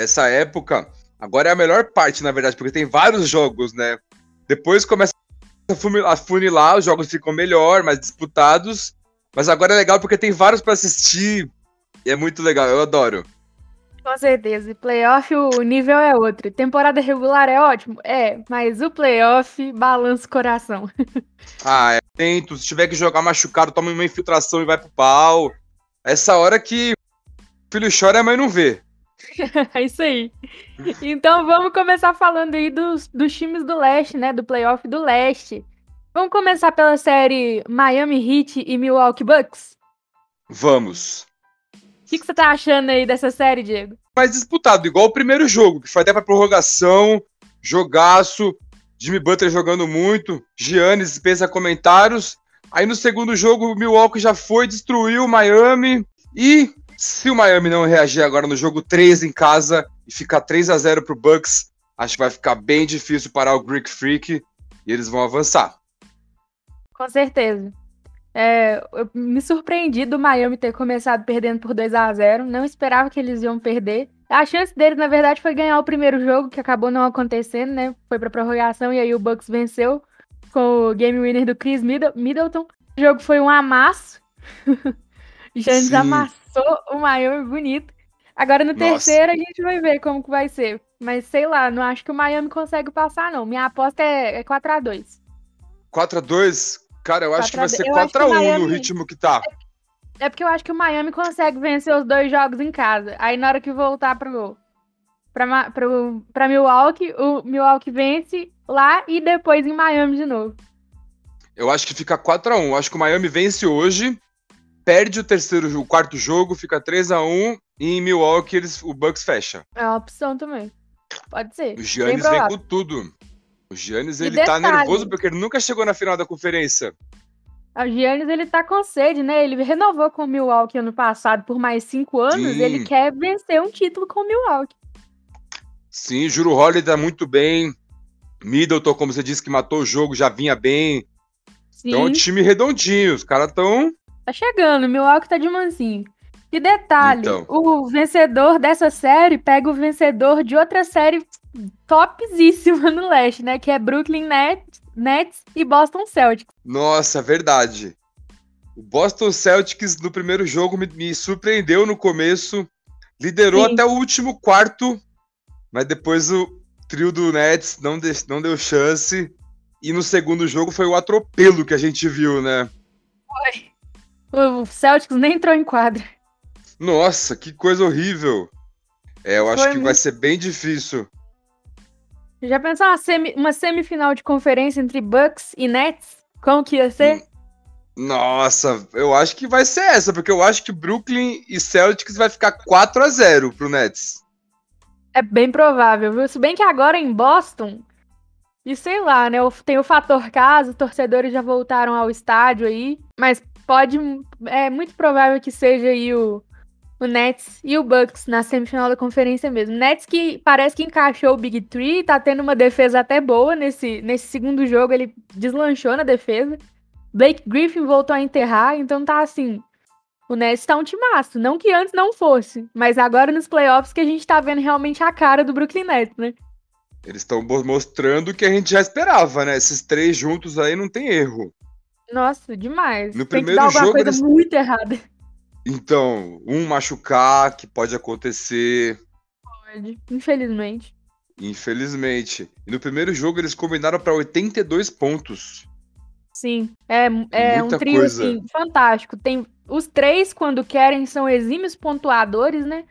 E essa época, agora é a melhor parte, na verdade, porque tem vários jogos, né? Depois começa a funilar, os jogos ficam melhor, mais disputados. Mas agora é legal porque tem vários para assistir. E é muito legal, eu adoro. Com certeza. E playoff, o nível é outro. Temporada regular é ótimo? É, mas o playoff balança o coração. ah, é tento. Se tiver que jogar machucado, toma uma infiltração e vai pro pau. Essa hora que o filho chora e a mãe não vê. é isso aí. Então vamos começar falando aí dos, dos times do leste, né? Do playoff do leste. Vamos começar pela série Miami Heat e Milwaukee Bucks? Vamos. O que, que você tá achando aí dessa série, Diego? Mais disputado, igual o primeiro jogo, que foi até pra prorrogação, jogaço, Jimmy Butler jogando muito, Giannis pensa comentários. Aí no segundo jogo, o Milwaukee já foi, destruiu o Miami. E se o Miami não reagir agora no jogo 3 em casa e ficar 3 a 0 pro Bucks, acho que vai ficar bem difícil parar o Greek Freak e eles vão avançar. Com certeza. É, eu me surpreendi do Miami ter começado perdendo por 2 a 0 Não esperava que eles iam perder. A chance deles, na verdade, foi ganhar o primeiro jogo, que acabou não acontecendo, né? Foi pra prorrogação e aí o Bucks venceu com o game winner do Chris Middleton. O jogo foi um amasso. Giannis amassou o Miami bonito. Agora no Nossa. terceiro a gente vai ver como que vai ser. Mas sei lá, não acho que o Miami consegue passar, não. Minha aposta é, é 4x2. 4x2? Cara, eu acho que vai ser 4x1 no ritmo que tá. É, é porque eu acho que o Miami consegue vencer os dois jogos em casa. Aí na hora que voltar pro, pra, pro, pra Milwaukee, o Milwaukee vence lá e depois em Miami de novo. Eu acho que fica 4x1. Acho que o Miami vence hoje, perde o terceiro, o quarto jogo, fica 3x1 e em Milwaukee eles, o Bucks fecha. É uma opção também. Pode ser. O Giannis vem com tudo. O Giannis, ele tá detalhe, tá nervoso porque ele nunca chegou na final da conferência. O Giannis, ele tá com sede, né? Ele renovou com o Milwaukee ano passado por mais cinco anos. Sim. Ele quer vencer um título com o Milwaukee. Sim, Juro Holly tá muito bem. Middleton, como você disse, que matou o jogo, já vinha bem. Sim. Então, time redondinho. Os caras tão... Tá chegando, Milwaukee tá de mansinho. E detalhe, então. o vencedor dessa série pega o vencedor de outra série topzíssima no leste, né? Que é Brooklyn Nets, Nets e Boston Celtics. Nossa, verdade. O Boston Celtics no primeiro jogo me, me surpreendeu no começo, liderou Sim. até o último quarto, mas depois o trio do Nets não, de, não deu chance. E no segundo jogo foi o atropelo que a gente viu, né? Foi. O Celtics nem entrou em quadra. Nossa, que coisa horrível. É, eu acho que vai ser bem difícil. Já pensou uma, semi, uma semifinal de conferência entre Bucks e Nets? Como que ia ser? Nossa, eu acho que vai ser essa, porque eu acho que Brooklyn e Celtics vai ficar 4 a 0 pro Nets. É bem provável, viu? Se bem que agora em Boston, e sei lá, né? Tem o fator casa, os torcedores já voltaram ao estádio aí, mas pode. É muito provável que seja aí o, o Nets e o Bucks na semifinal da conferência mesmo. Nets que parece que encaixou o Big Three, tá tendo uma defesa até boa nesse, nesse segundo jogo, ele deslanchou na defesa. Blake Griffin voltou a enterrar, então tá assim. O Nets tá um timaço, não que antes não fosse, mas agora nos playoffs que a gente tá vendo realmente a cara do Brooklyn Nets, né? Eles estão mostrando o que a gente já esperava, né? Esses três juntos aí não tem erro. Nossa, demais. No tem primeiro que dar alguma jogo coisa eles... muito errada. Então, um machucar, que pode acontecer. Pode, infelizmente. Infelizmente. E no primeiro jogo eles combinaram para 82 pontos. Sim, é, é um trio assim, fantástico. Tem os três, quando querem, são exímios pontuadores, né?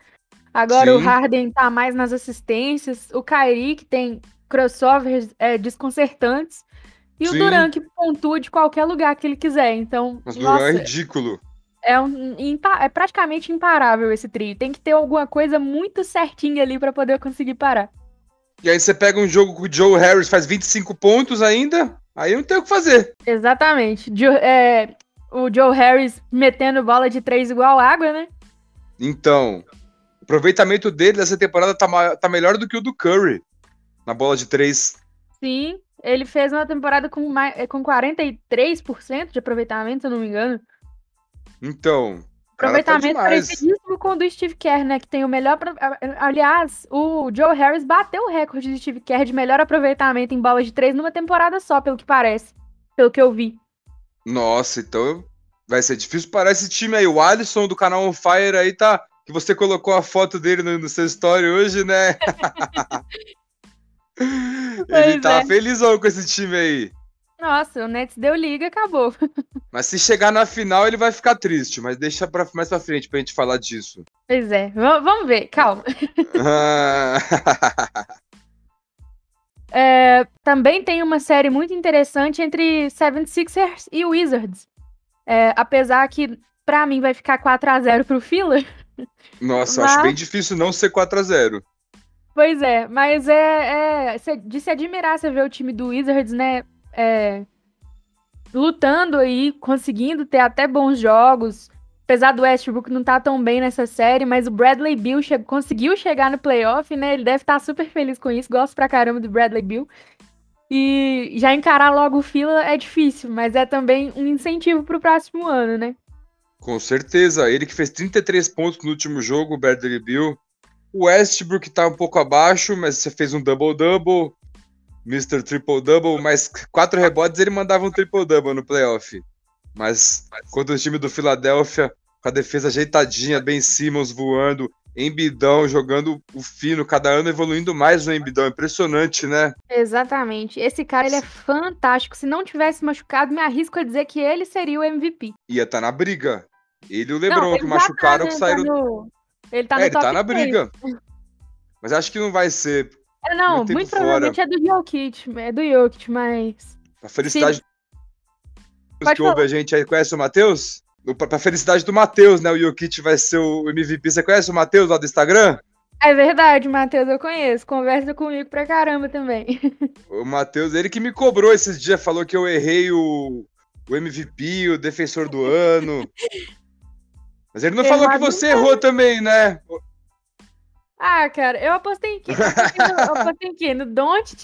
Agora Sim. o Harden tá mais nas assistências. O Kyrie, que tem crossovers é, desconcertantes. E Sim. o Duran, que pontua de qualquer lugar que ele quiser. Então. Mas o Duran é ridículo. É, um, é praticamente imparável esse trio. Tem que ter alguma coisa muito certinha ali para poder conseguir parar. E aí você pega um jogo com o Joe Harris, faz 25 pontos ainda, aí não tem o que fazer. Exatamente. Jo, é, o Joe Harris metendo bola de três igual água, né? Então, o aproveitamento dele nessa temporada tá, tá melhor do que o do Curry na bola de três. Sim, ele fez uma temporada com, com 43% de aproveitamento, se eu não me engano. Então. Aproveitamento tá parecidíssimo com o do Steve Kerr, né? Que tem o melhor. Aliás, o Joe Harris bateu o recorde de Steve Kerr de melhor aproveitamento em bolas de três numa temporada só, pelo que parece. Pelo que eu vi. Nossa, então vai ser difícil parar esse time aí. O Alisson do canal On Fire aí tá. Que você colocou a foto dele no, no seu story hoje, né? Ele tá é. felizão com esse time aí. Nossa, o Nets deu liga acabou. Mas se chegar na final, ele vai ficar triste. Mas deixa pra, mais pra frente pra gente falar disso. Pois é, v vamos ver, calma. é, também tem uma série muito interessante entre Seven Sixers e Wizards. É, apesar que, pra mim, vai ficar 4 a 0 pro Filler. Nossa, mas... acho bem difícil não ser 4 a 0 Pois é, mas é, é de se admirar você ver o time do Wizards, né? é, lutando aí, conseguindo ter até bons jogos. Apesar do Westbrook não estar tá tão bem nessa série, mas o Bradley Bill che conseguiu chegar no playoff, né? Ele deve estar tá super feliz com isso. Gosto pra caramba do Bradley Bill. E já encarar logo o fila é difícil, mas é também um incentivo pro próximo ano, né? Com certeza. Ele que fez 33 pontos no último jogo, o Bradley Bill. O Westbrook tá um pouco abaixo, mas você fez um double-double. Mr. Triple Double, mas quatro rebotes ele mandava um Triple Double no playoff. Mas quando o time do Philadelphia, com a defesa ajeitadinha, Ben Simmons voando, Embidão jogando o fino, cada ano evoluindo mais o Embidão. Impressionante, né? Exatamente. Esse cara, ele é fantástico. Se não tivesse machucado, me arrisco a dizer que ele seria o MVP. Ia estar tá na briga. Ele e o LeBron, não, que machucaram, que saíram... Ele tá é, ele tá na briga. Mas acho que não vai ser, é, não, muito, muito provavelmente fora. é do Jokic, é do Jokic, mas. A felicidade Sim. que ouve a gente aí, conhece o Matheus? Pra felicidade do Matheus, né? O Jokic vai ser o MVP. Você conhece o Matheus lá do Instagram? É verdade, Matheus, eu conheço. Conversa comigo pra caramba também. O Matheus, ele que me cobrou esses dias, falou que eu errei o, o MVP, o defensor do ano. Mas ele não falou que você errou também, né? Ah, cara, eu apostei em quê? Eu apostei em quê? No Doncic.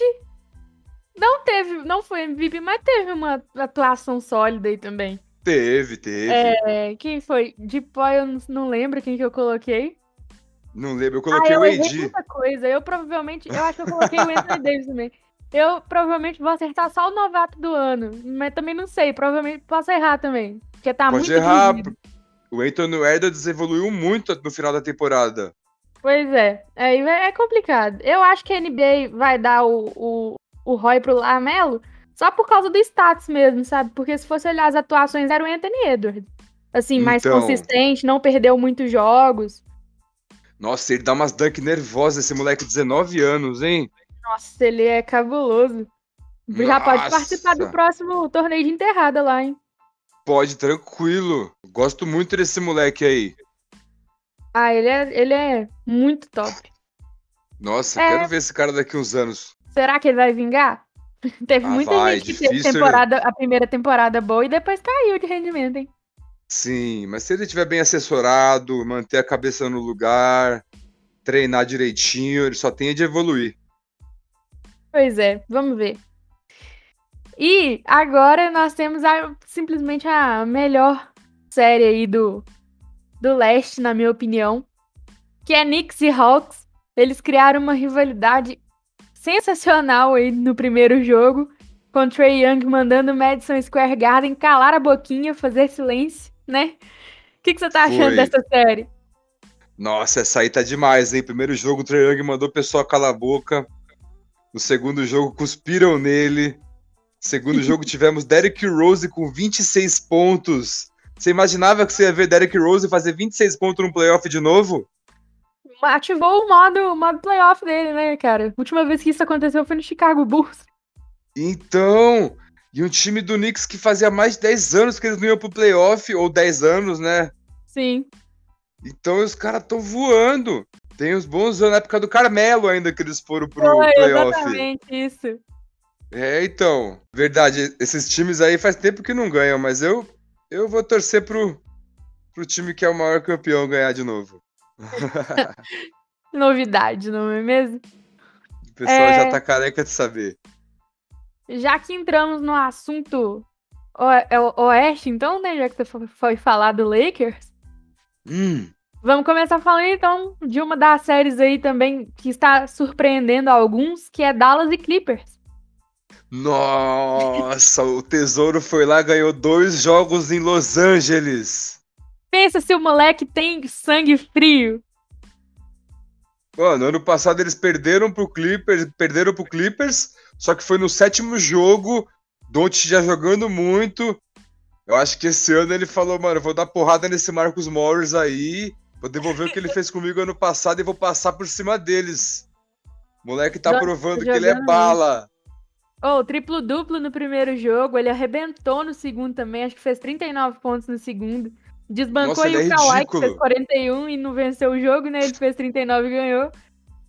Não teve, não foi MVP, mas teve uma atuação sólida aí também. Teve, teve. É, quem foi? De pó eu não lembro quem que eu coloquei. Não lembro, eu coloquei ah, eu o AD. muita coisa. Eu provavelmente, eu acho que eu coloquei o Anthony Davis também. Eu provavelmente vou acertar só o novato do ano, mas também não sei, provavelmente posso errar também, porque tá Pode muito errar. Difícil. O Anthony Edwards evoluiu muito no final da temporada. Pois é. é, é complicado. Eu acho que a NBA vai dar o, o, o Roy pro Lamelo só por causa do status mesmo, sabe? Porque se fosse olhar as atuações, era o Anthony Edwards. Assim, mais então... consistente, não perdeu muitos jogos. Nossa, ele dá umas dunk nervosas, esse moleque de 19 anos, hein? Nossa, ele é cabuloso. Nossa. Já pode participar do próximo torneio de enterrada lá, hein? Pode, tranquilo. Gosto muito desse moleque aí. Ah, ele é, ele é muito top. Nossa, é... quero ver esse cara daqui uns anos. Será que ele vai vingar? Teve ah, muita vai, gente que teve temporada, a primeira temporada boa e depois caiu de rendimento, hein? Sim, mas se ele estiver bem assessorado, manter a cabeça no lugar, treinar direitinho, ele só tem de evoluir. Pois é, vamos ver. E agora nós temos a, simplesmente a melhor série aí do, do leste, na minha opinião, que é Knicks e Hawks. Eles criaram uma rivalidade sensacional aí no primeiro jogo, com Trey Young mandando o Madison Square Garden calar a boquinha, fazer silêncio, né? O que, que você tá achando Foi. dessa série? Nossa, essa aí tá demais, hein? Primeiro jogo, o Trey Young mandou o pessoal calar a boca. No segundo jogo, cuspiram nele. Segundo jogo, tivemos Derrick Rose com 26 pontos. Você imaginava que você ia ver Derrick Rose fazer 26 pontos no playoff de novo? Ativou o modo, o modo playoff dele, né, cara? A última vez que isso aconteceu foi no Chicago Bulls. Então, e um time do Knicks que fazia mais de 10 anos que eles não iam pro playoff, ou 10 anos, né? Sim. Então os caras estão voando. Tem uns bons anos, na época do Carmelo ainda que eles foram pro Foi, playoff. Exatamente isso. É, então. Verdade, esses times aí faz tempo que não ganham, mas eu eu vou torcer pro, pro time que é o maior campeão ganhar de novo. Novidade, não é mesmo? O pessoal é... já tá careca de saber. Já que entramos no assunto o é Oeste, então, né? Já que você foi falar do Lakers, hum. Vamos começar falando então de uma das séries aí também que está surpreendendo alguns, que é Dallas e Clippers. Nossa, o Tesouro foi lá ganhou dois jogos em Los Angeles. Pensa se o moleque tem sangue frio. Mano, ano passado eles perderam pro Clippers, perderam pro Clippers, só que foi no sétimo jogo, Don't já jogando muito. Eu acho que esse ano ele falou, mano, vou dar porrada nesse Marcos Morris aí, vou devolver o que ele fez comigo ano passado e vou passar por cima deles. O moleque tá provando que ele é bala. Oh, triplo-duplo no primeiro jogo, ele arrebentou no segundo também, acho que fez 39 pontos no segundo. Desbancou Nossa, é o Kawhi, que fez 41 e não venceu o jogo, né? Ele fez 39 e ganhou.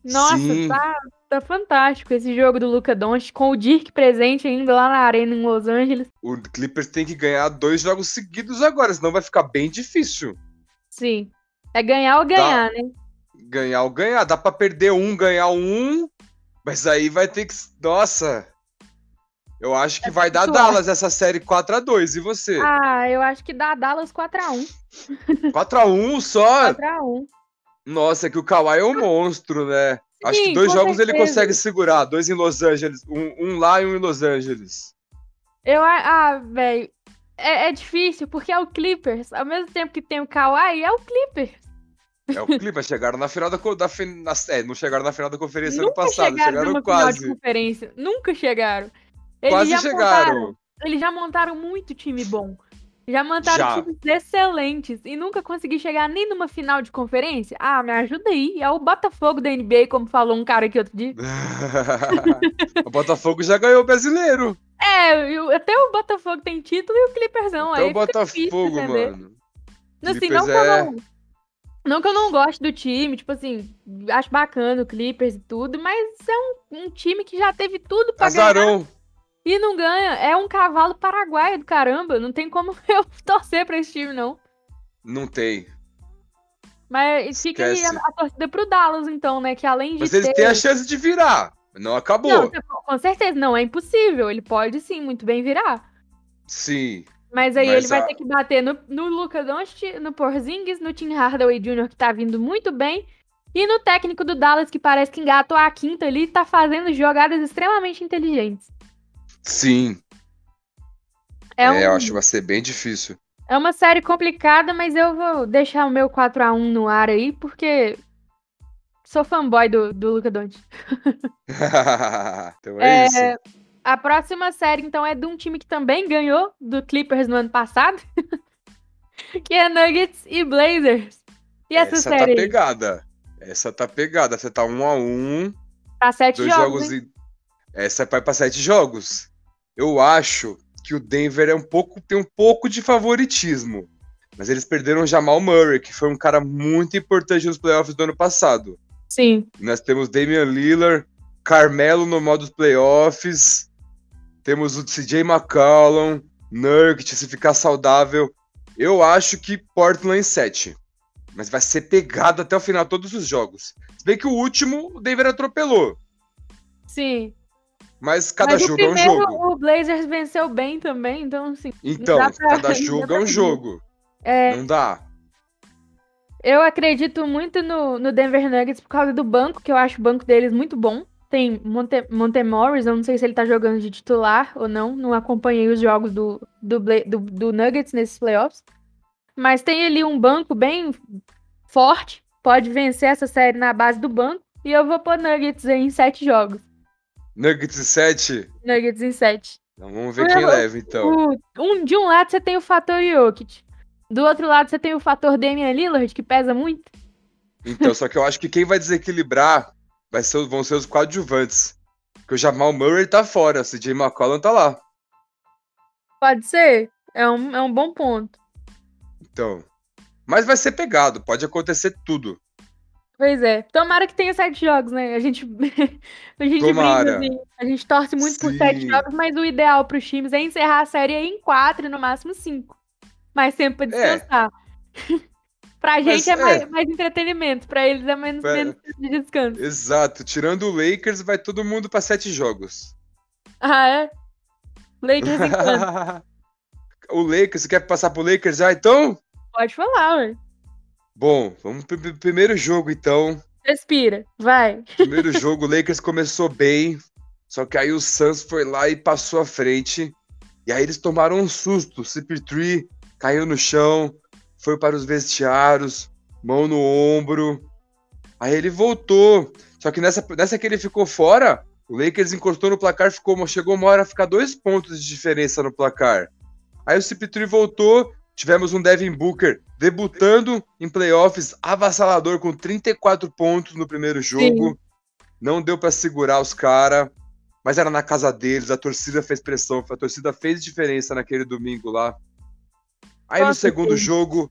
Nossa, tá, tá fantástico esse jogo do Luca Doncic, com o Dirk presente ainda lá na arena em Los Angeles. O Clippers tem que ganhar dois jogos seguidos agora, senão vai ficar bem difícil. Sim. É ganhar ou ganhar, Dá... né? Ganhar ou ganhar. Dá pra perder um, ganhar um, mas aí vai ter que... Nossa... Eu acho que é vai dar Dallas essa série 4 x 2 E você? Ah, eu acho que dá Dallas 4 x 1 4 x 1 só? 4 x 1 Nossa, é que o Kawhi é um monstro, né? Sim, acho que dois jogos certeza. ele consegue segurar. Dois em Los Angeles. Um, um lá e um em Los Angeles. Eu, ah, velho. É, é, difícil, porque é o Clippers. Ao mesmo tempo que tem o Kawhi, é o Clippers. É o Clippers. chegaram na final da, da na, é, não chegaram na final da conferência Nunca ano passado. Chegaram, chegaram quase. Nunca chegaram. Eles Quase chegaram. Montaram, eles já montaram muito time bom. Já montaram já. times excelentes e nunca consegui chegar nem numa final de conferência. Ah, me ajuda aí. É o Botafogo da NBA, como falou um cara aqui outro dia. o Botafogo já ganhou o brasileiro. É, até o Botafogo tem título e o Clippers não. Até aí o Botafogo, mano. Assim, não, é... não, não que eu não goste do time, tipo assim, acho bacana o Clippers e tudo, mas é um, um time que já teve tudo pra Azarão. ganhar. E não ganha. É um cavalo paraguaio do caramba. Não tem como eu torcer pra esse time, não. Não tem. Mas fica aí a, a, torcida pro Dallas, então, né? Que além de. Mas eles têm a chance de virar. Não acabou. Não, com certeza, não é impossível. Ele pode sim, muito bem virar. Sim. Mas aí mas ele a... vai ter que bater no, no Luca Doncic, no Porzingis, no Tim Hardaway Jr., que tá vindo muito bem, e no técnico do Dallas, que parece que engatou a quinta ali, tá fazendo jogadas extremamente inteligentes. Sim. É, é um... eu acho que vai ser bem difícil. É uma série complicada, mas eu vou deixar o meu 4x1 no ar aí, porque sou fanboy do, do Luca Doncic. então é, é, isso. A próxima série, então, é de um time que também ganhou do Clippers no ano passado, que é Nuggets e Blazers. E essa, essa tá série? tá pegada. Essa tá pegada. Você tá um a um. Tá sete jogos. jogos e... Essa vai pra sete jogos eu acho que o Denver é um pouco tem um pouco de favoritismo. Mas eles perderam o Jamal Murray, que foi um cara muito importante nos playoffs do ano passado. Sim. Nós temos Damian Lillard, Carmelo no modo playoffs, temos o CJ McCollum, Nurkic, se ficar saudável. Eu acho que Portland em 7. Mas vai ser pegado até o final todos os jogos. Se bem que o último o Denver atropelou. Sim. Mas cada Mas jogo é um jogo. O Blazers venceu bem também, então assim. Então, pra... cada jogo é um jogo. É... Não dá. Eu acredito muito no, no Denver Nuggets por causa do banco, que eu acho o banco deles muito bom. Tem Monte, Monte Morris, eu não sei se ele tá jogando de titular ou não. Não acompanhei os jogos do, do, do, do Nuggets nesses playoffs. Mas tem ali um banco bem forte. Pode vencer essa série na base do banco. E eu vou pôr Nuggets em sete jogos. Nuggets em 7? Nuggets em 7. Então vamos ver quem leva, então. um, de um lado você tem o fator Jokic. Do outro lado você tem o fator Damian Lillard, que pesa muito. Então, só que eu acho que quem vai desequilibrar vai ser, vão ser os coadjuvantes. Porque o Jamal Murray tá fora, o CJ McCollum tá lá. Pode ser. É um, é um bom ponto. Então. Mas vai ser pegado, pode acontecer tudo. Pois é. Tomara que tenha sete jogos, né? A gente, a gente Tomara. brinca, assim, a gente torce muito Sim. por sete jogos, mas o ideal para os times é encerrar a série em quatro, no máximo cinco. Mais tempo para é. descansar. É. pra gente é, mais, é, mais, entretenimento, pra eles é menos, menos de descanso. Exato. Tirando o Lakers, vai todo mundo para sete jogos. Ah, é? Lakers em o Lakers, você quer passar pro Lakers já, então? Pode falar, ué. Bom, vamos pro primeiro jogo então. Respira, vai. Primeiro jogo, o Lakers começou bem, só que aí o Suns foi lá e passou à frente. E aí eles tomaram um susto. O CP3 caiu no chão, foi para os vestiários, mão no ombro. Aí ele voltou. Só que nessa, nessa que ele ficou fora, o Lakers encostou no placar, ficou, chegou uma hora a ficar dois pontos de diferença no placar. Aí o CP3 voltou, tivemos um Devin Booker debutando em playoffs avassalador com 34 pontos no primeiro jogo. Sim. Não deu para segurar os caras, mas era na casa deles, a torcida fez pressão, a torcida fez diferença naquele domingo lá. Aí Nossa, no segundo sim. jogo,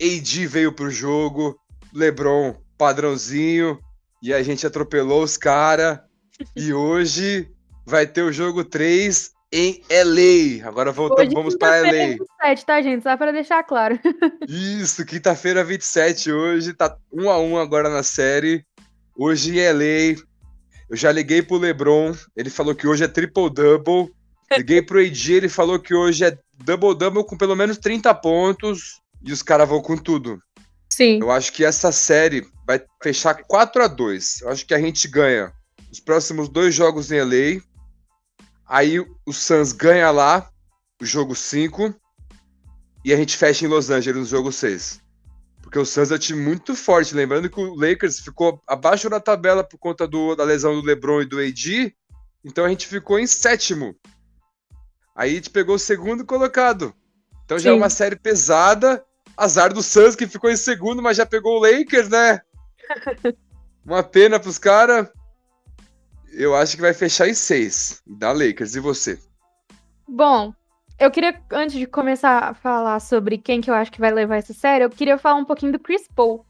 AD veio pro jogo, LeBron padrãozinho, e a gente atropelou os caras. e hoje vai ter o jogo 3 em LA. Agora voltamos, hoje, vamos para LA. 27, tá, gente? Só para deixar claro. Isso, quinta-feira 27 hoje, tá 1 a 1 agora na série. Hoje em LA. Eu já liguei pro LeBron, ele falou que hoje é triple double. Liguei pro AD, ele falou que hoje é double double com pelo menos 30 pontos e os caras vão com tudo. Sim. Eu acho que essa série vai fechar 4 a 2 Eu acho que a gente ganha os próximos dois jogos em LA. Aí o Suns ganha lá, o jogo 5. E a gente fecha em Los Angeles no jogo 6. Porque o Suns é um time muito forte. Lembrando que o Lakers ficou abaixo da tabela por conta do, da lesão do LeBron e do AD. Então a gente ficou em sétimo. Aí a gente pegou o segundo colocado. Então Sim. já é uma série pesada. Azar do Suns que ficou em segundo, mas já pegou o Lakers, né? Uma pena pros caras. Eu acho que vai fechar em seis. Da Lakers. E você? Bom, eu queria, antes de começar a falar sobre quem que eu acho que vai levar essa série, eu queria falar um pouquinho do Chris Paul.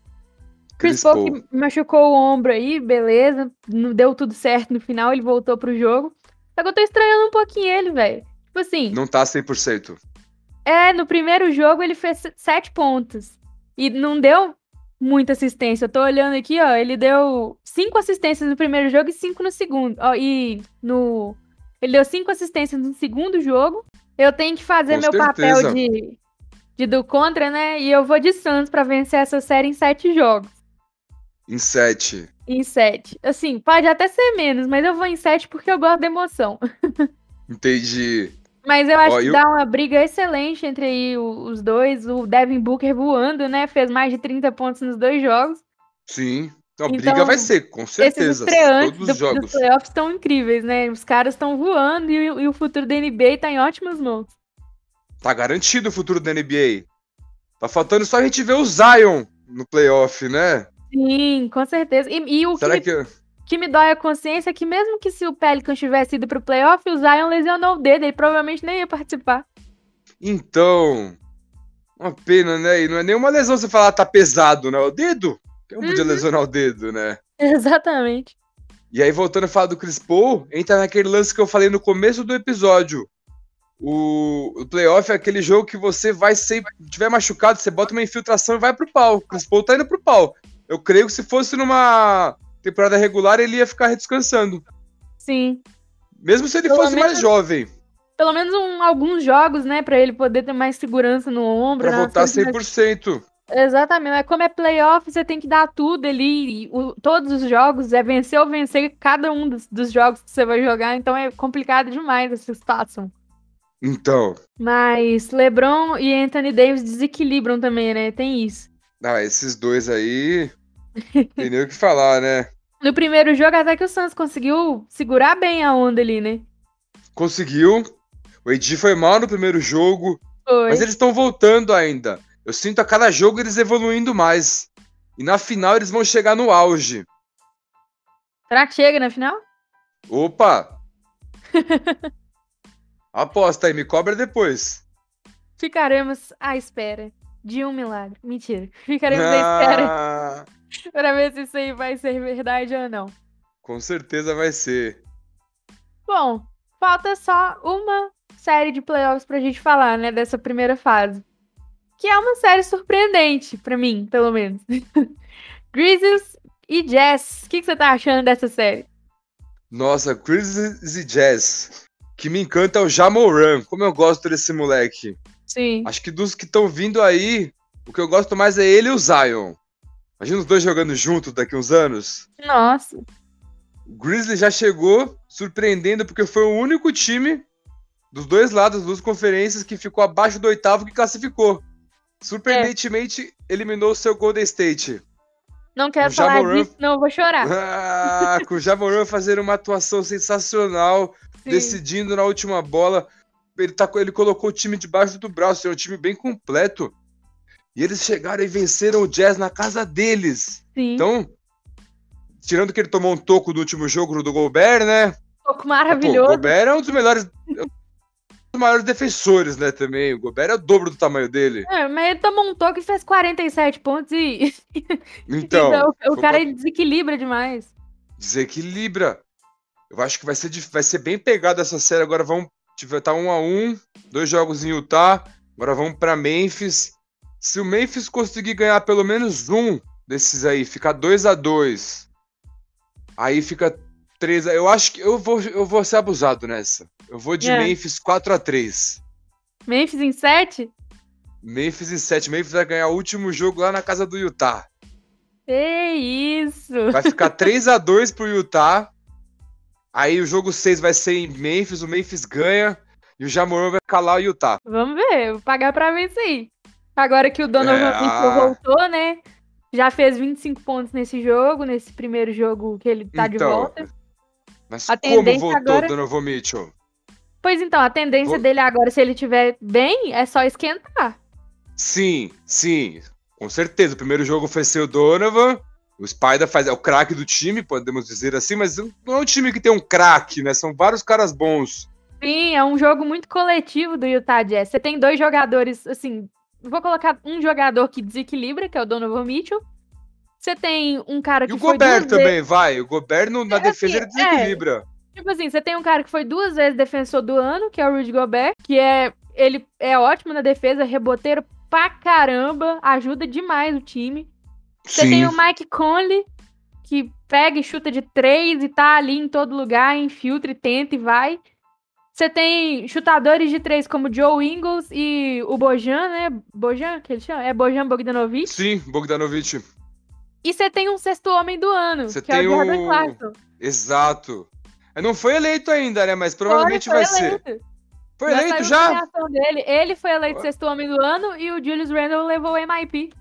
Chris, Chris Paul, Paul que machucou o ombro aí, beleza. Não deu tudo certo no final, ele voltou pro jogo. Só que eu tô estranhando um pouquinho ele, velho. Tipo assim. Não tá 100%. É, no primeiro jogo ele fez sete pontos. E não deu muita assistência. Eu tô olhando aqui, ó. Ele deu cinco assistências no primeiro jogo e cinco no segundo. Ó, e no. Ele deu cinco assistências no segundo jogo. Eu tenho que fazer Com meu certeza. papel de, de do contra, né? E eu vou de Santos para vencer essa série em sete jogos. Em sete. Em sete. Assim, pode até ser menos, mas eu vou em sete porque eu gosto da emoção. Entendi. Mas eu acho Ó, que eu... dá uma briga excelente entre aí os dois. O Devin Booker voando, né? Fez mais de 30 pontos nos dois jogos. Sim. Então, a então, briga vai ser, com certeza. Esses Todos os do, jogos. dos playoffs estão incríveis, né? Os caras estão voando e, e, o futuro da NBA tá em ótimas mãos. Tá garantido o futuro da NBA. Tá faltando só a gente ver o Zion no playoff, né? Sim, com certeza. E, e o Será que... que que me dói a consciência que mesmo que se o Pelicans tivesse ido pro playoff, o Zion lesionou o dedo, ele provavelmente nem ia participar. Então, uma pena, né? E não é nenhuma lesão você falar tá pesado, né? O dedo? Quem não podia uhum. lesionar o dedo, né? Exatamente. E aí, voltando a falar do Chris Paul, entra naquele lance que eu falei no começo do episódio. O, o playoff é aquele jogo que você vai, se tiver machucado, você bota uma infiltração e vai pro pau. O Chris Paul tá indo pro pau. Eu creio que se fosse numa temporada regular, ele ia ficar descansando. Sim. Mesmo se ele Pelo fosse menos, mais jovem. Pelo menos um, alguns jogos, né? Pra ele poder ter mais segurança no ombro. Pra né, voltar 100%. Mais... Exatamente, mas como é playoff, você tem que dar tudo ali. O, todos os jogos é vencer ou vencer cada um dos, dos, jogos que você vai jogar, então é complicado demais essa situação. Então. Mas LeBron e Anthony Davis desequilibram também, né? Tem isso. Ah, esses dois aí. tem nem o que falar, né? No primeiro jogo, até que o Santos conseguiu segurar bem a onda ali, né? Conseguiu. O Edi foi mal no primeiro jogo. Foi. Mas eles estão voltando ainda. Eu sinto a cada jogo eles evoluindo mais. E na final eles vão chegar no auge. Será que chega na final? Opa! Aposta aí, me cobra depois. Ficaremos à espera de um milagre. Mentira. Ficaremos ah... à espera para ver se isso aí vai ser verdade ou não. Com certeza vai ser. Bom, falta só uma série de playoffs pra gente falar, né, dessa primeira fase. Que é uma série surpreendente, para mim, pelo menos. Grizzlies e Jazz. O que, que você tá achando dessa série? Nossa, Grizzlies e Jazz. que me encanta é o Jamoran. Como eu gosto desse moleque. Sim. Acho que dos que estão vindo aí, O que eu gosto mais é ele e o Zion. Imagina os dois jogando juntos daqui uns anos. Nossa. O Grizzly já chegou surpreendendo porque foi o único time dos dois lados, das duas conferências, que ficou abaixo do oitavo que classificou. Surpreendentemente, é. eliminou o seu Golden State. Não quero o falar Jamoran... disso, não, eu vou chorar. Ah, com o Jamoran fazendo uma atuação sensacional, Sim. decidindo na última bola. Ele, tá, ele colocou o time debaixo do braço, é um time bem completo. E eles chegaram e venceram o Jazz na casa deles. Sim. Então, tirando que ele tomou um toco no último jogo do Gobert, né? Toco maravilhoso. Pô, o Gobert é um dos melhores. dos maiores defensores, né, também. O Gobert é o dobro do tamanho dele. É, mas ele tomou um toque e fez 47 pontos e. Então. então o cara pra... desequilibra demais. Desequilibra. Eu acho que vai ser, vai ser bem pegado essa série. Agora vamos. Tá um a um, dois jogos em Utah. Agora vamos para Memphis. Se o Memphis conseguir ganhar pelo menos um desses aí, ficar 2 a 2 aí fica 3 a... Eu acho que eu vou, eu vou ser abusado nessa. Eu vou de é. Memphis 4 a 3 Memphis em 7? Memphis em 7. Memphis vai ganhar o último jogo lá na casa do Utah. É isso! Vai ficar 3 a 2 pro Utah. Aí o jogo 6 vai ser em Memphis, o Memphis ganha e o Jamoran vai calar o Utah. Vamos ver, vou pagar pra ver isso aí. Agora que o Donovan é, Mitchell voltou, né? Já fez 25 pontos nesse jogo, nesse primeiro jogo que ele tá então, de volta. Mas a como voltou agora... Donovan Mitchell? Pois então, a tendência dele agora, se ele estiver bem, é só esquentar. Sim, sim. Com certeza. O primeiro jogo foi ser o Donovan. O Spider faz, é o craque do time, podemos dizer assim, mas não é um time que tem um craque, né? São vários caras bons. Sim, é um jogo muito coletivo do Utah Jazz. Você tem dois jogadores, assim, vou colocar um jogador que desequilibra, que é o Donovan Mitchell. Você tem um cara que e o Gobert também, vezes... vai. O Gobert no, na é, defesa ele assim, desequilibra. É, tipo assim, você tem um cara que foi duas vezes defensor do ano, que é o Rudy Gobert, que é ele é ótimo na defesa, reboteiro pra caramba, ajuda demais o time. Você Sim. tem o Mike Conley, que pega e chuta de três e tá ali em todo lugar, infiltra e tenta e vai. Você tem chutadores de três como Joe Ingles e o Bojan, né? Bojan, que ele chama? É Bojan Bogdanovic? Sim, Bogdanovic. E você tem um sexto homem do ano, cê que é o Jordan. Clarkson. Exato. Não foi eleito ainda, né? Mas provavelmente foi, foi vai eleito. ser. Foi já eleito já? Dele. Ele foi eleito sexto homem do ano e o Julius Randle levou o MIP.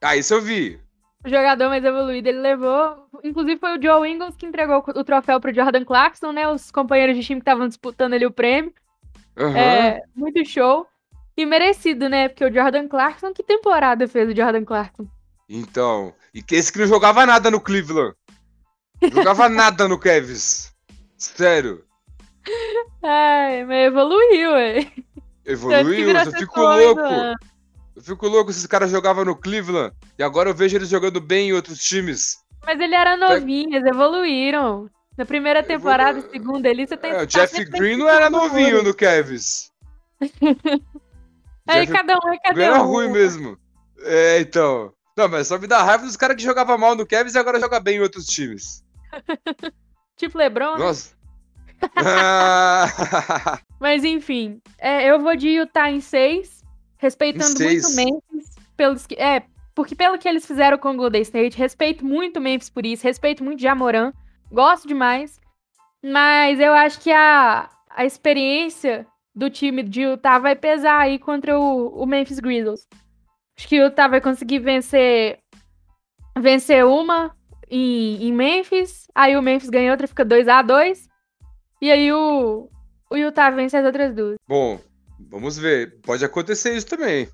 Ah, isso eu vi. O jogador mais evoluído ele levou. Inclusive foi o Joe Ingles que entregou o troféu pro Jordan Clarkson, né? Os companheiros de time que estavam disputando ali o prêmio. Uhum. É, muito show. E merecido, né? Porque o Jordan Clarkson, que temporada fez o Jordan Clarkson? Então, e que esse que não jogava nada no Cleveland. jogava nada no Cavs. Sério. Ai, mas evoluiu, ué. Evoluiu, eu fico louco. Eu fico louco, esses caras jogavam no Cleveland e agora eu vejo eles jogando bem em outros times. Mas ele era novinho, eles evoluíram. Na primeira temporada, Evolu... segunda ali, você tem é, O Jeff Green não era novinho no Cavs. Aí Jeff cada um é cada um. Era ruim mesmo. É, então. Não, mas só me dá raiva dos caras que jogavam mal no Cavs e agora jogam bem em outros times. tipo LeBron? Né? Nossa. mas enfim, é, eu vou de Utah em 6 respeitando muito Memphis pelos que, é, porque pelo que eles fizeram com o Golden State, respeito muito Memphis por isso, respeito muito Jamoran, gosto demais, mas eu acho que a, a experiência do time de Utah vai pesar aí contra o, o Memphis Grizzlies. Acho que o Utah vai conseguir vencer vencer uma em, em Memphis, aí o Memphis ganha outra, fica 2 a 2 e aí o, o Utah vence as outras duas. Bom, Vamos ver. Pode acontecer isso também.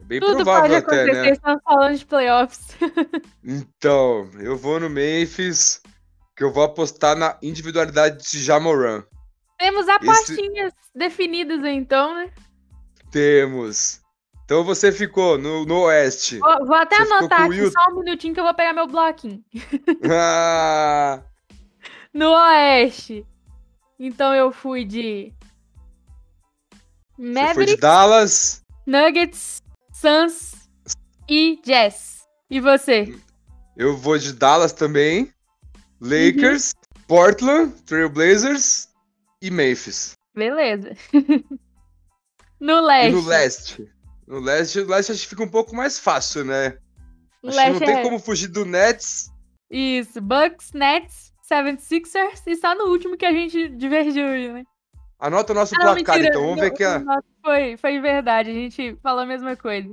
É bem Tudo provável pode até, né? Estamos falando de playoffs. então, eu vou no Memphis, que eu vou apostar na individualidade de Jamoran. Temos apostinhas Esse... definidas então, né? Temos. Então você ficou no, no Oeste. Vou, vou até você anotar aqui só um minutinho que eu vou pegar meu bloquinho. Ah. no Oeste. Então eu fui de Mavericks, de Dallas, Nuggets, Suns e Jazz. E você? Eu vou de Dallas também, Lakers, uhum. Portland, Trailblazers e Memphis. Beleza. no leste. E no leste. No leste, o leste acho que fica um pouco mais fácil, né? Acho que não leste tem é- como fugir do Nets. Isso, Bucks, Nets, 76ers e só no último que a gente divergiu, né? Anota o nosso Ah, placar, mentira, então. Vamos ver que a... Foi, foi verdade, a gente falou a mesma coisa.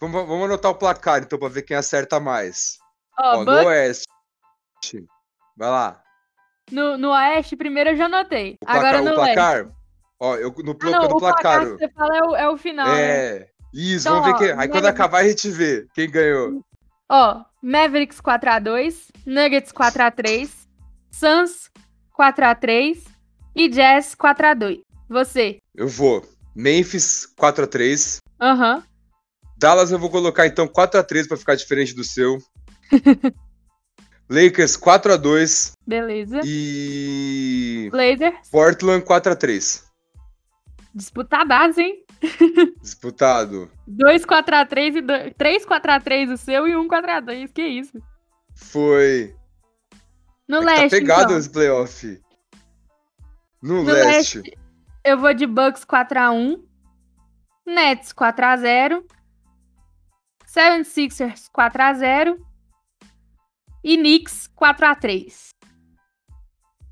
vamos, vamos anotar o placar, então, pra ver quem acerta mais. Ó, Ó, no Bucks, oeste. Vai lá. no, no Oeste, primeiro eu já anotei. O placar, Agora no o placar. Ó, eu, no, Ah, não, no o placar placar. que você fala é o, é o final, né? É. Isso, Então, vamos ver ó, quem. Aí quando Mavericks- acabar a gente vê quem ganhou. Ó, Mavericks 4x2, Nuggets 4x3, Suns 4x3 e Jazz 4x2. Você. Eu vou. Memphis 4x3. Aham. Dallas eu vou colocar então 4x3 pra ficar diferente do seu. Lakers 4x2 Beleza. e Blazers, Portland 4x3. disputadaço, hein? Disputado. 2 4x3 e dois- 3 4x3 o seu e 1 4x2. Que isso? Foi. No É que leste, tá pegado então, esse playoff. No, No leste. eu vou de Bucks 4x1, Nets 4x0, 76ers 4x0 e Knicks 4x3.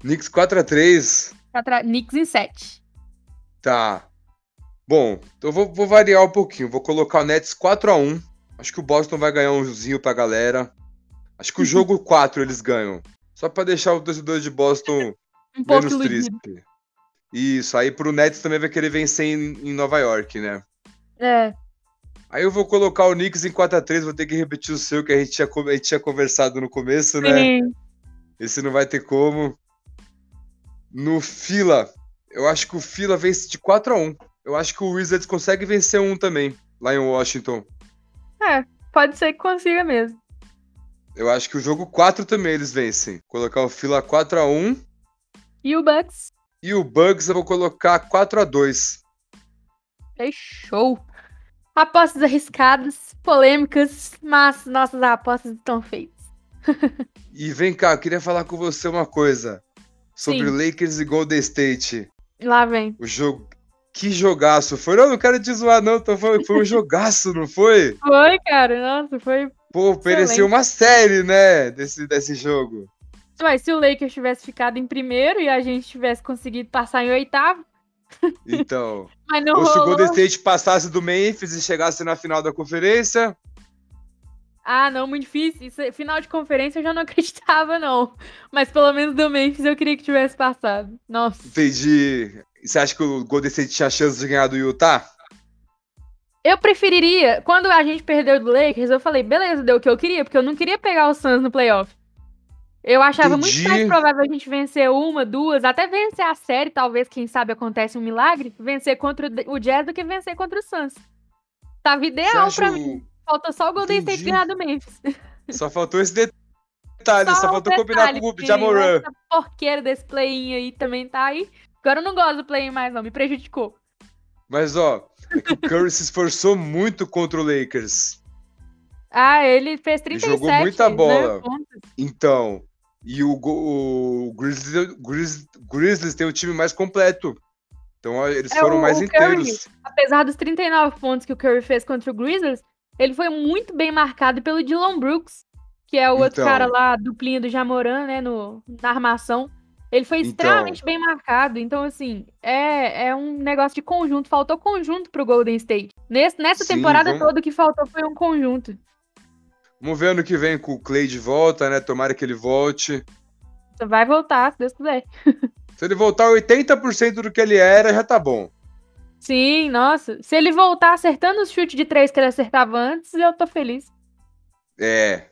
Knicks 4x3. 4 Knicks em 7. Tá. Bom, então eu vou, vou variar um pouquinho. Vou colocar o Nets 4x1. Acho que o Boston vai ganhar umzinho pra galera. Acho que o jogo 4 eles ganham. Só pra deixar o torcedor de Boston Um pouco menos iludido. triste. Isso, aí pro Nets também vai querer vencer em, em Nova York, né? É, Aí eu vou colocar o Knicks em 4x3, vou ter que repetir o seu que a gente tinha, a gente tinha conversado no começo, né? sim. Esse não vai ter como. No Fila, eu acho que o Fila vence de 4x1. Eu acho que o Wizards consegue vencer um também, lá em Washington. Pode ser que consiga mesmo. Eu acho que o jogo 4 também eles vencem. Colocar o Fila 4x1. E o Bucks? E o Bugs eu vou colocar 4x2. Fechou. Apostas arriscadas, polêmicas, mas nossas apostas estão feitas. E vem cá, eu queria falar com você uma coisa. Sobre Sim. Lakers e Golden State. Lá vem. O jogo. Que jogaço foi? Não, não quero te zoar, não. Tô falando, foi um jogaço, não foi? Foi, cara. Nossa, foi. Pô, mereceu uma série, né? Desse, desse jogo. Mas se o Lakers tivesse ficado em primeiro e a gente tivesse conseguido passar em oitavo, Então. mas não ou se o rolou. Golden State passasse do Memphis e chegasse na final da conferência. Ah, não, muito difícil. Isso, final de conferência eu já não acreditava, não. Mas pelo menos do Memphis eu queria que tivesse passado. Nossa. Entendi. Você acha que o Golden State tinha chance de ganhar do Utah? Eu preferiria, quando a gente perdeu do Lakers, eu falei, beleza, deu o que eu queria, porque eu não queria pegar o Suns no playoff. Eu achava Entendi. muito mais provável a gente vencer uma, duas, até vencer a série, talvez, quem sabe acontece um milagre, vencer contra o Jazz do que vencer contra o Suns. Tava ideal acha pra mim. Faltou só o Golden State Entendi. ganhar do Memphis. Só faltou esse detalhe, só, um faltou combinar detalhe, com o porque Jamoran. Essa porqueira desse play-in aí também tá aí. Agora eu não gosto do play-in mais, não. Me prejudicou. Mas ó, é o Curry se esforçou muito contra o Lakers. Ah, ele fez 37. jogou muita né, bola. pontos. Então, e o, o Grizzlies, Grizz- Grizzlies tem o time mais completo. Então eles É, foram o- mais o Curry, inteiros. Apesar dos 39 pontos que o Curry fez contra o Grizzlies, ele foi muito bem marcado pelo Dylan Brooks, que é o outro Então. cara lá, duplinha do Jamoran, né, no, na armação. Ele foi Então. extremamente bem marcado. Então, assim, é, é um negócio de conjunto. Faltou conjunto pro Golden State. Nesse, nessa Sim, temporada vamos- toda, o que faltou foi um conjunto. Vamos ver ano que vem com o Clay de volta, né? Tomara que ele volte. Vai voltar, se Deus quiser. Se ele voltar 80% do que ele era, já tá bom. Sim, nossa. Se ele voltar acertando os chutes de três que ele acertava antes, eu tô feliz. É.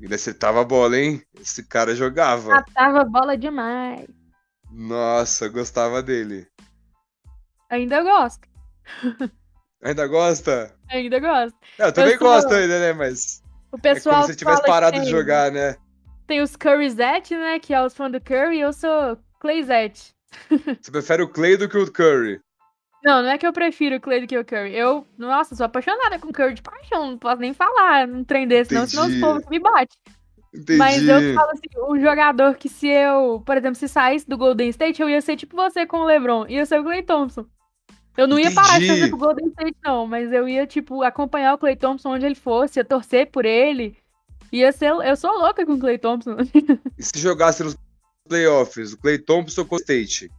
Ele acertava a bola, hein? Esse cara jogava. Matava bola demais. Nossa, gostava dele. Ainda gosto. Ainda gosta? Ainda gosto. É, eu também sou- gosto ainda, né? Mas O é pessoal como se tivesse parado de tem- jogar, né? Tem os Curryzette, né? Que é os fãs do Curry, e eu sou Clayzette. Você prefere o Clay do que o Curry. Não, não é que eu prefiro o Clay do que o Curry. Eu, nossa, sou apaixonada com o Curry de paixão. Não posso nem falar num trem desse, não, senão os Entendi. povos me batem. Entendi. Mas eu falo assim, um jogador que se eu, por exemplo, se saísse do Golden State, eu ia ser tipo você com o LeBron. Ia ser o Clay Thompson. Eu não ia parar de torcer pro Golden State, não, mas eu ia, tipo, acompanhar o Clay Thompson onde ele fosse, ia torcer por ele. Ia ser. Eu sou louca com o Clay Thompson. E se jogasse nos playoffs, o Clay Thompson com o State?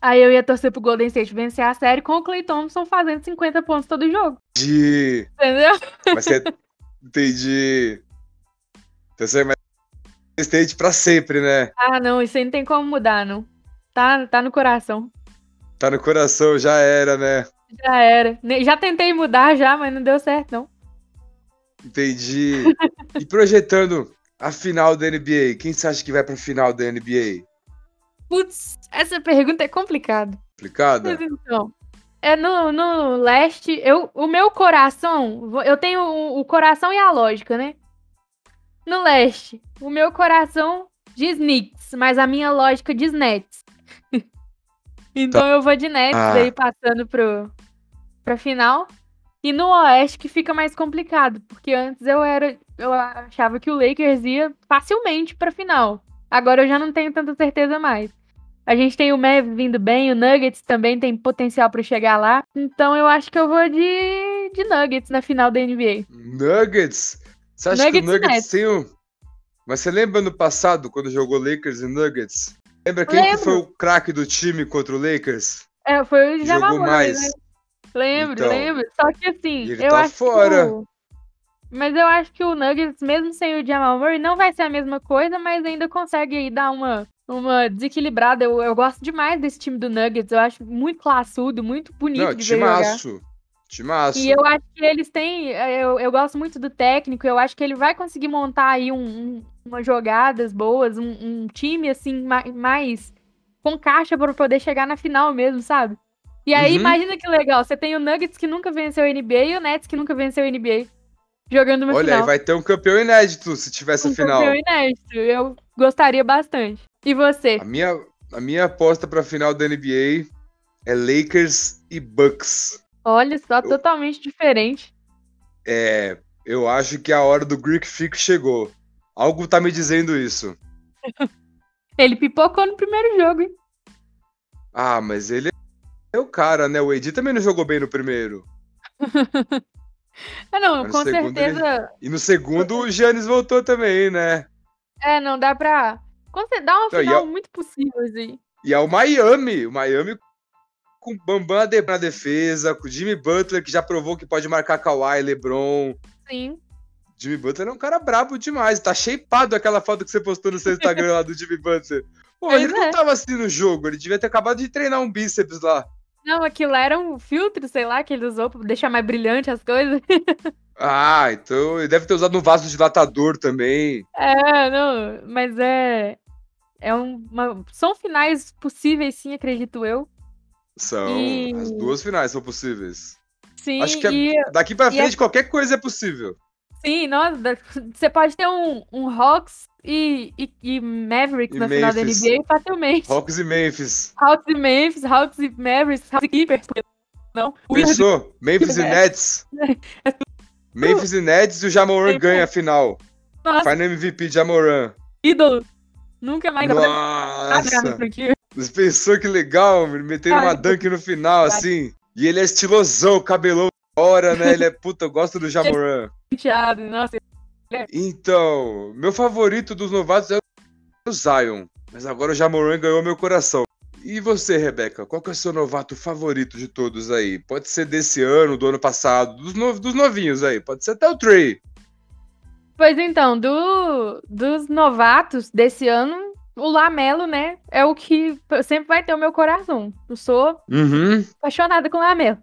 Aí eu ia torcer pro Golden State vencer a série com o Clay Thompson fazendo 50 pontos todo jogo. De... Entendeu? Mas você. Entendi. Então você vai State pra sempre, né? Ah, não, isso aí não tem como mudar, não. Tá, tá no coração. Tá no coração, já era, né? Já era. Já tentei mudar já, mas não deu certo, não. Entendi. e projetando a final da NBA, quem você acha que vai pra final da NBA? Putz, essa pergunta é complicada. Complicada? Mas então, é no, no leste, eu, o meu coração, eu tenho o, o coração e a lógica, né? No leste, o meu coração diz Knicks, mas a minha lógica diz Nets. Então tá. eu vou de Nets ah. aí passando pro, pra final. E no Oeste que fica mais complicado, porque antes eu era. Eu achava que o Lakers ia facilmente pra final. Agora eu já não tenho tanta certeza mais. A gente tem o Mav vindo bem, o Nuggets também tem potencial para chegar lá. Então eu acho que eu vou de, de Nuggets na final da NBA. Nuggets? Você acha Nuggets que o Nuggets tem o. Mas você lembra no passado, quando jogou Lakers e Nuggets? Lembra quem que foi o craque do time contra o Lakers? É, foi o Jamal Jogou mais. Né? Lembro, então, lembro. Só que assim, eu tá acho fora. que. O... Mas eu acho que o Nuggets, mesmo sem o Jamal Murray, não vai ser a mesma coisa, mas ainda consegue aí dar uma, uma desequilibrada. Eu, eu gosto demais desse time do Nuggets. Eu acho muito classudo, muito bonito não, de ver timaço. jogar. Timaço. E eu acho que eles têm. Eu, eu gosto muito do técnico. Eu acho que ele vai conseguir montar aí um, um umas jogadas boas, um, um time assim mais com caixa para poder chegar na final mesmo, sabe? E aí, uhum. imagina que legal, você tem o Nuggets que nunca venceu a NBA e o Nets que nunca venceu a NBA. Jogando uma Olha, final. Olha, vai ter um campeão inédito se tivesse um a final. Um campeão inédito, eu gostaria bastante. E você? A minha, a minha aposta pra final da NBA é Lakers e Bucks. Olha só, eu, totalmente diferente. É, eu acho que a hora do Greek Freak chegou. Algo tá me dizendo isso. ele pipocou no primeiro jogo, hein? Ah, mas ele é o cara, né? O Edi também não jogou bem no primeiro. ah, não, com certeza. Ele... E no segundo o Giannis voltou também, né? É, não dá pra. Dá uma final não, muito possível, assim. E é o Miami. O Miami com o Bambam na defesa, com o Jimmy Butler, que já provou que pode marcar Kawhi, LeBron. Sim. Jimmy Butler é um cara brabo demais. Tá shapeado aquela foto que você postou no seu Instagram lá do Jimmy Butler. Pô, ele é. não tava assim no jogo, ele devia ter acabado de treinar um bíceps lá. Não, aquilo era um filtro, sei lá, que ele usou pra deixar mais brilhante as coisas. ah, então ele deve ter usado um vasodilatador também. É, não, mas é. É uma. São finais possíveis, sim, acredito eu. São. E... As duas finais são possíveis. Sim, Acho que é e... daqui pra frente a... qualquer coisa é possível. Sim, nossa, você pode ter um, um Hawks e, e, e Mavericks e na Memphis. final da NBA facilmente. Hawks e Memphis. Hawks e Memphis, Hawks e Mavericks, Hawks e Clippers, não. Pensou? Memphis e Nets. É Memphis e Nets e o Jamoran ganha a final. Nossa. Final MVP Jamoran. Ídolo. Nunca mais Nossa. Você pensou que legal, meter uma dunk no final, assim. E ele é estilosão, cabelão hora, né? Ele é puta, eu gosto do Jamoran. então, meu favorito dos novatos é o Zion. Mas agora o Jamoran ganhou meu coração. E você, Rebeca, qual que é o seu novato favorito de todos aí? Pode ser desse ano, do ano passado, dos, no... dos novinhos aí, pode ser até o Trey. Pois então, do... dos novatos desse ano, o Lamelo, né, é o que sempre vai ter o meu coração. Eu sou uhum. apaixonada com o Lamelo.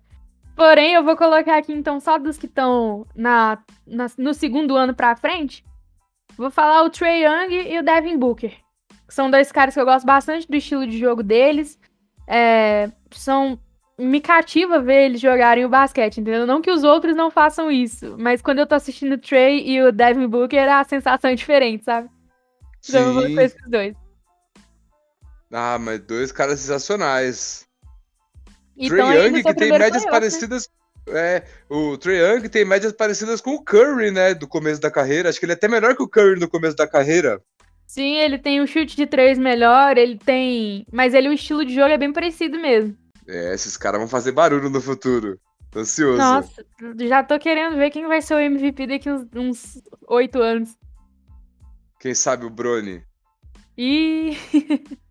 Porém, eu vou colocar aqui então só dos que estão na, na, no segundo ano pra frente. Vou falar o Trey Young e o Devin Booker. São dois caras que eu gosto bastante do estilo de jogo deles. É, são me cativa ver eles jogarem o basquete, entendeu? Não que os outros não façam isso, mas quando eu tô assistindo o Trey e o Devin Booker, a sensação é diferente, sabe? Então eu vou com esses dois. Ah, mas dois caras sensacionais. Então, Trey Young, que tem médias playoff, né? parecidas. Né? É, o Trey Young tem médias parecidas com o Curry, né? Do começo da carreira. Acho que ele é até melhor que o Curry no começo da carreira. Sim, ele tem um chute de três melhor, ele tem. Mas ele, o estilo de jogo é bem parecido mesmo. É, esses caras vão fazer barulho no futuro. Tô ansioso. Nossa, já tô querendo ver quem vai ser o MVP daqui uns oito anos. Quem sabe o Brony? E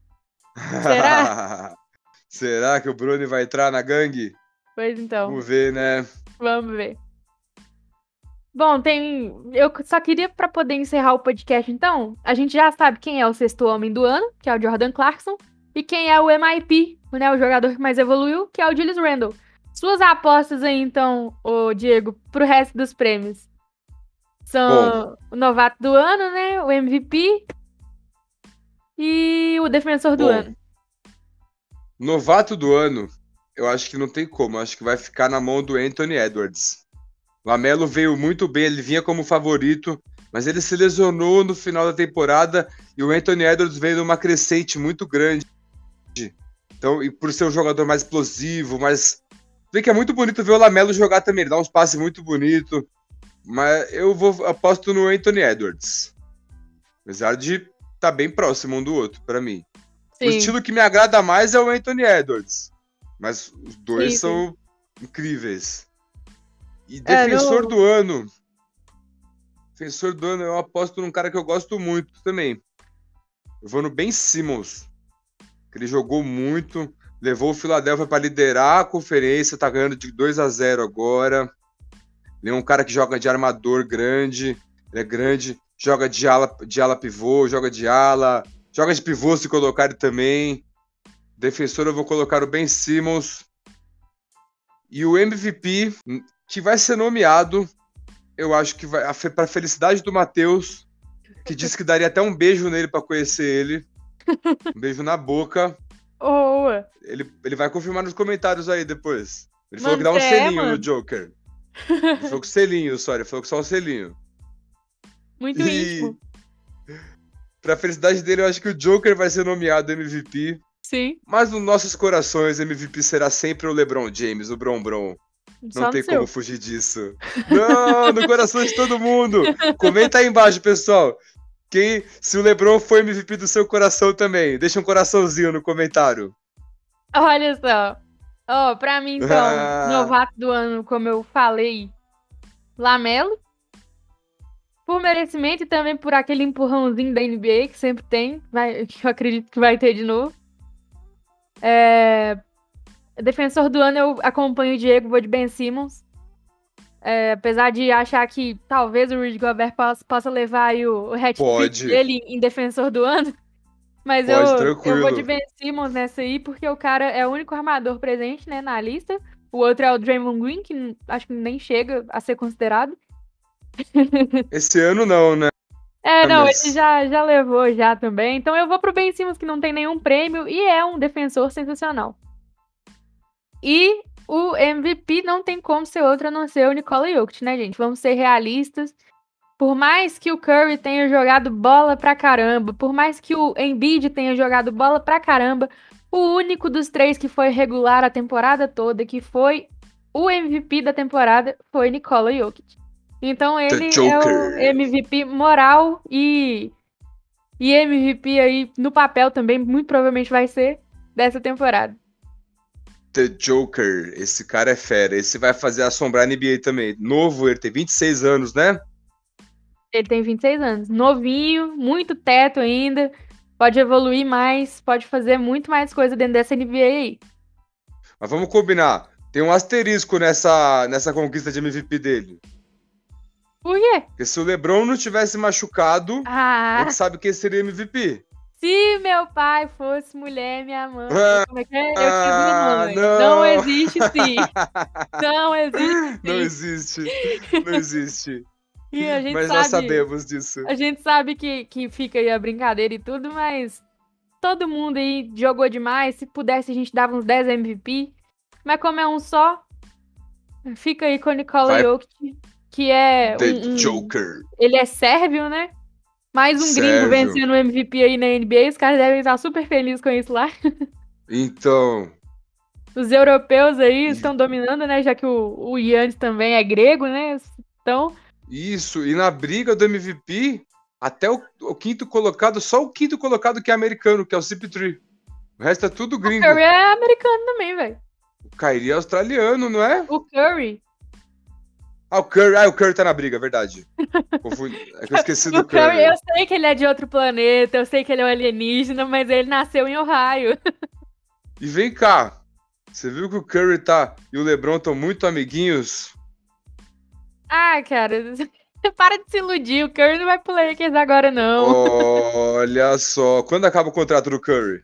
Será? Será que o Bruni vai entrar na gangue? Pois então. Vamos ver, né? Vamos ver. Bom, tem. Eu só queria, para poder encerrar o podcast, então, a gente já sabe quem é o sexto homem do ano, que é o Jordan Clarkson, e quem é o MIP, né, o jogador que mais evoluiu, que é o Julius Randle. Suas apostas aí, então, o Diego, pro resto dos prêmios. São Bom. o novato do ano, né? O MVP e o defensor do Bom, ano. Novato do ano, eu acho que não tem como. Eu acho que vai ficar na mão do Anthony Edwards. Lamelo veio muito bem, ele vinha como favorito, mas ele se lesionou no final da temporada e o Anthony Edwards veio numa crescente muito grande. Então, e por ser um jogador mais explosivo, mais. Vê que é muito bonito ver o Lamelo jogar também, ele dá uns passes muito bonitos. Mas eu vou aposto no Anthony Edwards. Apesar de tá bem próximo um do outro, para mim. Sim. O estilo que me agrada mais é o Anthony Edwards. Mas os dois sim, são sim. incríveis. E é, defensor é, do ano. Defensor do ano, eu aposto num cara que eu gosto muito também. Eu vou no Ben Simmons. Que ele jogou muito, levou o Philadelphia para liderar a conferência, tá ganhando de 2 a 0 agora. Ele é um cara que joga de armador grande, ele é grande, joga de ala, de ala pivô, joga de ala, joga de pivô se colocar também. Defensor eu vou colocar o Ben Simmons. E o MVP, que vai ser nomeado, eu acho que vai para felicidade do Matheus, que disse que daria até um beijo nele para conhecer ele. Um beijo na boca. Oh. Ele, ele vai confirmar nos comentários aí depois. Ele falou que dá um selinho no Joker. Ele falou que selinho, sorry. Ele falou que só um selinho. Muito e... íntimo. Pra felicidade dele, eu acho que o Joker vai ser nomeado MVP. Sim. Mas nos nossos corações, MVP será sempre o LeBron James, o Bron Bron. Só Não tem como seu. fugir disso. Não, no coração de todo mundo. Comenta aí embaixo, pessoal. Quem, se o LeBron foi MVP do seu coração também, deixa um coraçãozinho no comentário. Olha só. Ó, oh, pra mim, então, ah. novato do ano, como eu falei, Lamelo. Por merecimento e também por aquele empurrãozinho da NBA que sempre tem, vai, que eu acredito que vai ter de novo. É... Defensor do ano eu acompanho o Diego, vou de Ben Simmons. É, apesar de achar que talvez o Rudy Gobert possa, possa levar o, o hat dele em defensor do ano. Mas Pode, eu, eu vou de Ben Simmons nessa aí, porque o cara é o único armador presente né, na lista. O outro é o Draymond Green, que acho que nem chega a ser considerado. Esse ano não, né? É, não, Mas... ele já, já levou já também. Então eu vou pro Ben Simmons, que não tem nenhum prêmio e é um defensor sensacional. E o MVP não tem como ser outro a não ser o Nikola Jokic, né, gente? Vamos ser realistas. Por mais que o Curry tenha jogado bola pra caramba, por mais que o Embiid tenha jogado bola pra caramba, o único dos três que foi regular a temporada toda, que foi o MVP da temporada, foi Nikola Jokic. Então ele é o MVP moral e e MVP aí no papel também muito provavelmente vai ser dessa temporada. The Joker, esse cara é fera. Esse vai fazer assombrar a NBA também. Novo, ele tem 26 anos, né? Ele tem 26 anos. Novinho, muito teto ainda. Pode evoluir mais, pode fazer muito mais coisa dentro dessa NBA aí. Mas vamos combinar. Tem um asterisco nessa, nessa conquista de MVP dele. Por quê? Porque se o LeBron não tivesse machucado, ah. a gente sabe quem seria MVP. Se meu pai fosse mulher, minha mãe. Ah, como é que é? Eu ah, mãe. Não. não existe sim. não existe. Sim. Não existe. Não existe. E a gente mas sabe, nós sabemos disso. A gente sabe que, que fica aí a brincadeira e tudo, mas todo mundo aí jogou demais. Se pudesse, a gente dava uns 10 MVP. Mas como é um só, fica aí com o Nikola Jokic que é. The um, um, Joker. Ele é sérvio, né? Mais um Sérvio. gringo vencendo o MVP aí na NBA. Os caras devem estar super felizes com isso lá. Então. Os europeus aí estão dominando, né? Já que o, o Yannis também é grego, né? Então. Isso, e na briga do MVP, até o, o quinto colocado, só o quinto colocado que é americano, que é o CP3. O resto é tudo gringo. O Curry é americano também, velho. Kyrie é australiano, não é? O Curry. Ah, o Curry, ah, o Curry tá na briga, é verdade. Confundi. É que eu esqueci do Curry, Curry. eu sei que ele é de outro planeta, eu sei que ele é um alienígena, mas ele nasceu em Ohio. E vem cá, você viu que o Curry tá e o LeBron estão muito amiguinhos? Ah, cara, para de se iludir, o Curry não vai pro Lakers agora, não. Olha só, quando acaba o contrato do Curry?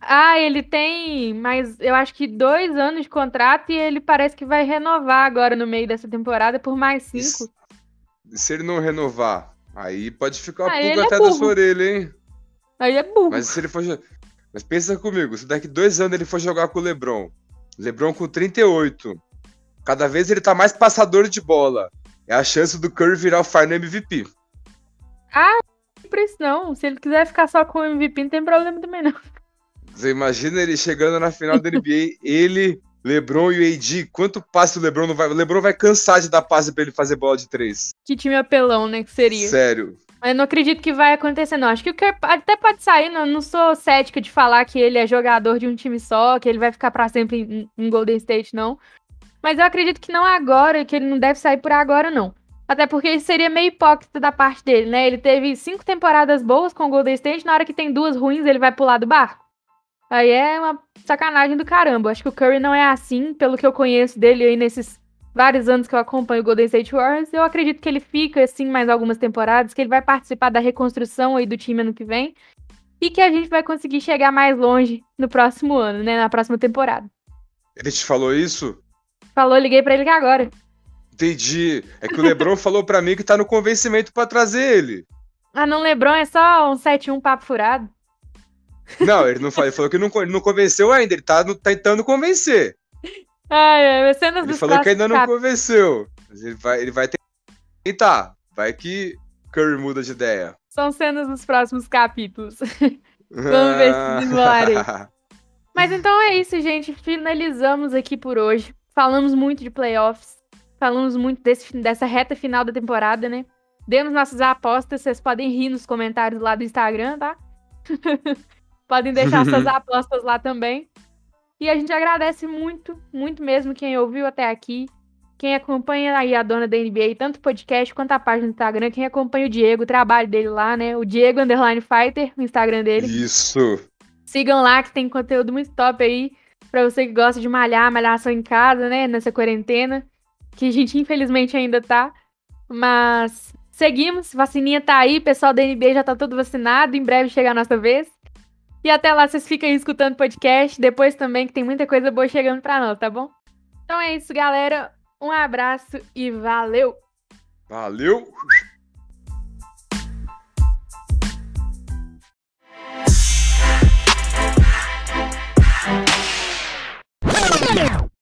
Ah, ele tem, mas eu acho que dois anos de contrato e ele parece que vai renovar agora no meio dessa temporada por mais E cinco. se- se ele não renovar, aí pode ficar uma Ah, pulga é até da burro. sua orelha, hein? Aí é burro. Mas se ele for. Mas pensa comigo, se daqui dois anos ele for jogar com o Lebron, Lebron com 38, cada vez ele tá mais passador de bola. É a chance do Curry virar o Final MVP. Por isso não. Se ele quiser ficar só com o MVP, não tem problema também, não. Você imagina ele chegando na final da NBA, ele, LeBron e o AD, quanto passe o LeBron não vai. O LeBron vai cansar de dar passe pra ele fazer bola de três. Que time apelão, né? Que seria. Sério. Eu não acredito que vai acontecer, não. Acho que o Curry até pode sair, não, não sou cética de falar que ele é jogador de um time só, que ele vai ficar pra sempre em, em Golden State, não. Mas eu acredito que não agora, que ele não deve sair por agora, não. Até porque isso seria meio hipócrita da parte dele, né? Ele teve cinco temporadas boas com o Golden State, na hora que tem duas ruins, ele vai pular do barco. Aí é uma sacanagem do caramba. Acho que o Curry não é assim, pelo que eu conheço dele aí nesses vários anos que eu acompanho o Golden State Warriors. Eu acredito que ele fica assim mais algumas temporadas, que ele vai participar da reconstrução aí do time ano que vem e que a gente vai conseguir chegar mais longe no próximo ano, né, na próxima temporada. Ele te falou isso? Falou, liguei pra ele que agora. Entendi. É que o LeBron falou pra mim que tá no convencimento pra trazer ele. Ah, não, LeBron é só um 7-1 papo furado. Não, ele não falou, ele falou que não, ele não convenceu ainda, ele tá no- tentando convencer. Ai, cenas Ele falou que ainda não próximos convenceu. Mas ele vai, ele vai tentar. Vai que Curry muda de ideia. cap- São cenas dos próximos capítulos. Vamos ver se desenrolarem. Mas então é isso, gente. Finalizamos aqui por hoje. Falamos muito de playoffs. Falamos muito desse, dessa reta final da temporada, né? Demos nossas apostas. Vocês podem rir nos comentários lá do Instagram, tá? podem deixar suas apostas lá também. E a gente agradece muito, muito mesmo quem ouviu até aqui. Quem acompanha aí a dona da NBA, tanto o podcast quanto a página do Instagram. Quem acompanha o Diego, o trabalho dele lá, né? O Diego Underline Fighter, o Instagram dele. Isso. Sigam lá que tem conteúdo muito top aí pra você que gosta de malhar, malhação em casa, né, nessa quarentena, que a gente infelizmente ainda tá. Mas seguimos, vacininha tá aí, pessoal da NBA já tá todo vacinado, em breve chega a nossa vez. E até lá vocês ficam escutando podcast, depois também que tem muita coisa boa chegando pra nós, tá bom? Então é isso, galera. Um abraço e valeu! Valeu.